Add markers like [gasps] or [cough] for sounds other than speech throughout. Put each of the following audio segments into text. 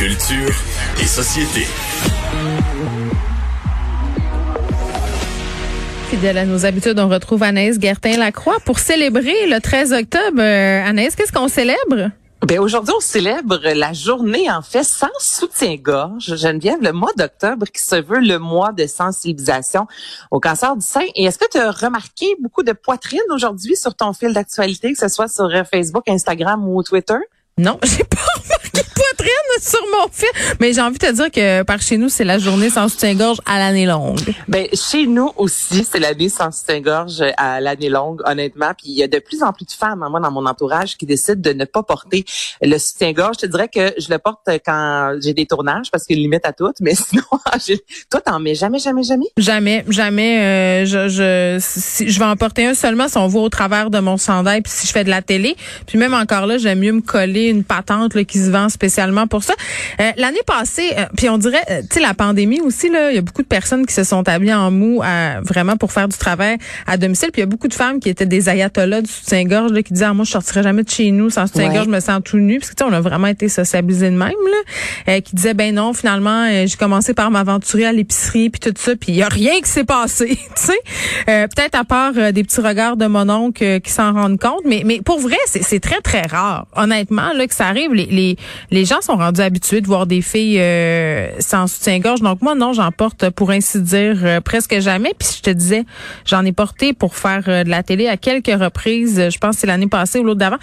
Culture et société. Fidèle à nos habitudes, on retrouve Anaïs Gertin-Lacroix pour célébrer le 13 octobre. Euh, Anaïs, qu'est-ce qu'on célèbre? Ben aujourd'hui, on célèbre la journée, en fait, sans soutien-gorge. Geneviève, le mois d'octobre qui se veut le mois de sensibilisation au cancer du sein. Et est-ce que tu as remarqué beaucoup de poitrine aujourd'hui sur ton fil d'actualité, que ce soit sur euh, Facebook, Instagram ou Twitter? Non, [laughs] j'ai pas [laughs] poitrine sur mon fil. Mais j'ai envie de te dire que par chez nous, c'est la journée sans soutien-gorge à l'année longue. Ben chez nous aussi, c'est l'année sans soutien-gorge à l'année longue, honnêtement. Puis il y a de plus en plus de femmes, hein, moi, dans mon entourage, qui décident de ne pas porter le soutien-gorge. Je te dirais que je le porte quand j'ai des tournages, parce qu'il y a une limite à tout. Mais [laughs] sinon, toi, t'en mets jamais, jamais, jamais? Jamais, jamais. Euh, je, je, si, je vais en porter un seulement si on voit au travers de mon chandail, puis si je fais de la télé. Puis même encore là, j'aime mieux me coller une patente là, qui se vend spécialement pour ça. Euh, L'année passée, euh, puis on dirait, euh, tu sais, la pandémie aussi, là, il y a beaucoup de personnes qui se sont habillées en mou vraiment pour faire du travail à domicile. Puis il y a beaucoup de femmes qui étaient des ayatollahs du soutien-gorge qui disaient, ah, moi, je sortirai jamais de chez nous sans soutien-gorge, je me sens tout nu. Parce que, tu sais, on a vraiment été sociabilisés de même, là. qui disaient, ben non, finalement, j'ai commencé par m'aventurer à l'épicerie, puis tout ça, puis il y a rien qui s'est passé, [laughs] tu sais. Peut-être à part des petits regards de mon oncle qui s'en rendent compte, mais, mais pour vrai, c'est très, très rare. Honnêtement, là, que ça arrive, les, les, les gens sont rendus habitués de voir des filles euh, sans soutien-gorge. Donc moi, non, j'en porte pour ainsi dire euh, presque jamais. Puis je te disais, j'en ai porté pour faire euh, de la télé à quelques reprises. Je pense que c'est l'année passée ou l'autre d'avant.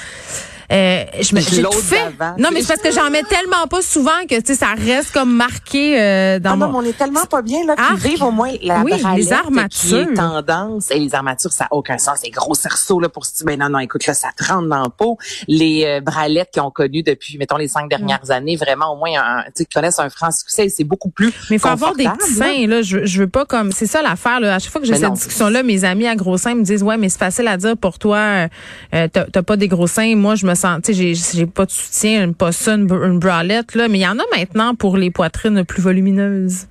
Euh, je me j'ai tout fait. Non, mais c'est parce que j'en mets tellement pas souvent que tu sais ça reste comme marqué euh, dans ah non, mon... on est tellement pas bien là ah, vivre au moins la oui, les armatures. Qui tendance. Et les armatures ça a aucun sens, les gros cerceaux là pour se dire ben non non écoute là ça te rentre dans le pot, les euh, bralettes qui ont connu depuis mettons les cinq dernières années vraiment au moins tu connaissent un franc succès, c'est beaucoup plus Mais il faut avoir des petits seins là, je, je veux pas comme c'est ça l'affaire là, à chaque fois que j'ai cette discussion là, mes amis à gros seins me disent "Ouais, mais c'est facile à dire pour toi euh, t'as pas des gros seins, moi je me j'ai pas de soutien, pas ça, une, une bralette, là, mais il y en a maintenant pour les poitrines plus volumineuses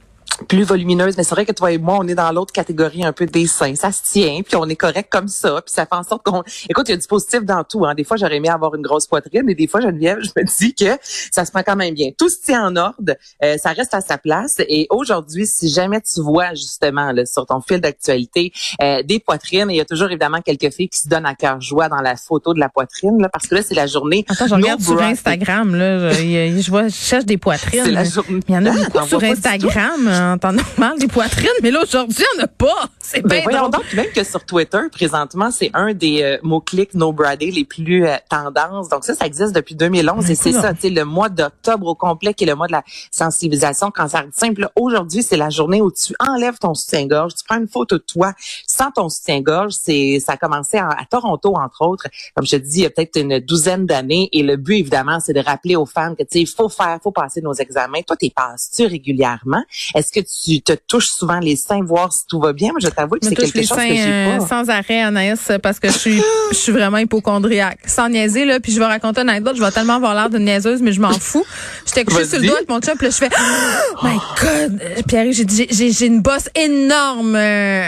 plus volumineuse, mais c'est vrai que toi et moi, on est dans l'autre catégorie un peu des seins. Ça se tient, puis on est correct comme ça, puis ça fait en sorte qu'on... Écoute, il y a du positif dans tout. Hein. Des fois, j'aurais aimé avoir une grosse poitrine, et des fois, Geneviève, [laughs] je me dis que ça se prend quand même bien. Tout se tient en ordre, euh, ça reste à sa place. Et aujourd'hui, si jamais tu vois justement là, sur ton fil d'actualité euh, des poitrines, il y a toujours évidemment quelques filles qui se donnent à cœur joie dans la photo de la poitrine, là, parce que là, c'est la journée... Attends, je regarde sur Instagram, là, je, je, vois, je cherche des poitrines. C'est la journée... Il y en a [laughs] beaucoup sur Instagram en temps normal des poitrines, mais là aujourd'hui, il n'y en a pas. C'est ben, voyons donc même que sur Twitter, présentement, c'est un des euh, mots-clics no bradé les plus euh, tendances. Donc ça, ça existe depuis 2011 ben, et c'est ça, tu sais, le mois d'octobre au complet qui est le mois de la sensibilisation cancer du sein. Aujourd'hui, c'est la journée où tu enlèves ton soutien-gorge, tu prends une photo de toi sans ton soutien-gorge. C'est ça a commencé à, Toronto entre autres, comme je te dis, il y a peut-être une douzaine d'années. Et le but évidemment, c'est de rappeler aux femmes que tu sais, il faut faire, faut passer nos examens. Toi, t'es passes-tu régulièrement? Est-ce que tu te touches souvent les seins, voir si tout va bien? Moi, je t'avoue que c'est quelque chose que j'ai pas. Euh, sans arrêt, Anaïs, parce que je suis, [gasps] je suis vraiment hypochondriaque. Sans niaiser, là, puis je vais raconter une anecdote. Je vais tellement avoir l'air de niaiseuse, mais je m'en fous. J'étais couchée sur le doigt avec mon chum, puis là, je fais, oh [gasps] my God! Pierre, j'ai j'ai, j'ai une bosse énorme euh,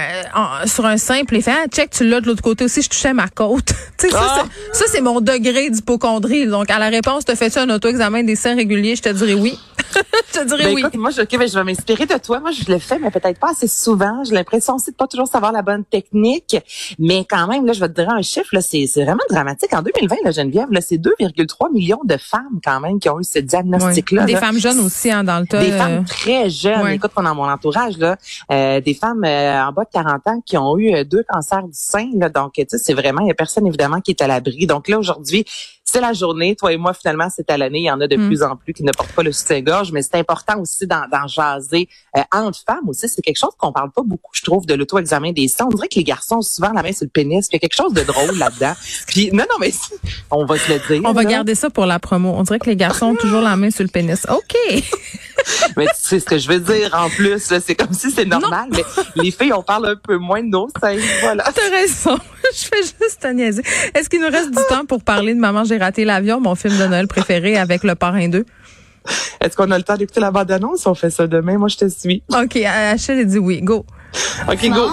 sur un sein, puis il fait, ah, check, tu l'as de l'autre côté aussi, je touchais ma côte. [laughs] tu sais, ah! ça, c'est mon degré d'hypochondrie. Donc, à la réponse, te fais-tu un auto-examen des seins réguliers? Je te dirais oui. [laughs] je te dirais ben, oui. moi, je, ben, je vais m'inspirer de toi. Moi, je le fais, mais peut-être pas assez souvent. J'ai l'impression aussi de pas toujours savoir la bonne technique. Mais quand même, là, je vais te dire un chiffre, là, c'est, vraiment dramatique. En 2020, la Geneviève, là, c'est 2,3 millions de femmes quand même qui ont eu ce diagnostic-là. Des femmes jeunes aussi, hein, dans le tas. Des femmes très jeunes. Écoute, dans mon entourage, là, euh, des femmes euh, en bas de 40 ans qui ont eu euh, deux cancers du sein. Là, donc, tu sais, c'est vraiment, il y a personne évidemment qui est à l'abri. Donc là, aujourd'hui, c'est la journée. Toi et moi, finalement, c'est à l'année. Il y en a de mm. plus en plus qui ne portent pas le soutien-gorge, mais c'est important aussi d'en jaser euh, entre femmes aussi. C'est quelque chose qu'on parle pas beaucoup, je trouve, de l'auto-examen des seins. On dirait que les garçons ont souvent la main sur le pénis. Il y a quelque chose de drôle là-dedans. [laughs] Puis non, non, mais on va se le dire. On va garder ça pour la promo. On dirait que les garçons ont toujours la main sur le pénis. OK. [laughs] mais tu sais ce que je veux dire en plus, c'est comme si c'est normal, mais les filles, on parle un peu moins de nos seins. Voilà. T'as raison. [laughs] je fais juste te niaiser. Est-ce qu'il nous reste du temps pour parler de Maman, j'ai raté l'avion, mon film de Noël préféré avec le parrain 2? [laughs] Est-ce qu'on a le temps d'écouter la bande-annonce? On fait ça demain. Moi, je te suis. OK. Achille dit oui. Go. OK, go.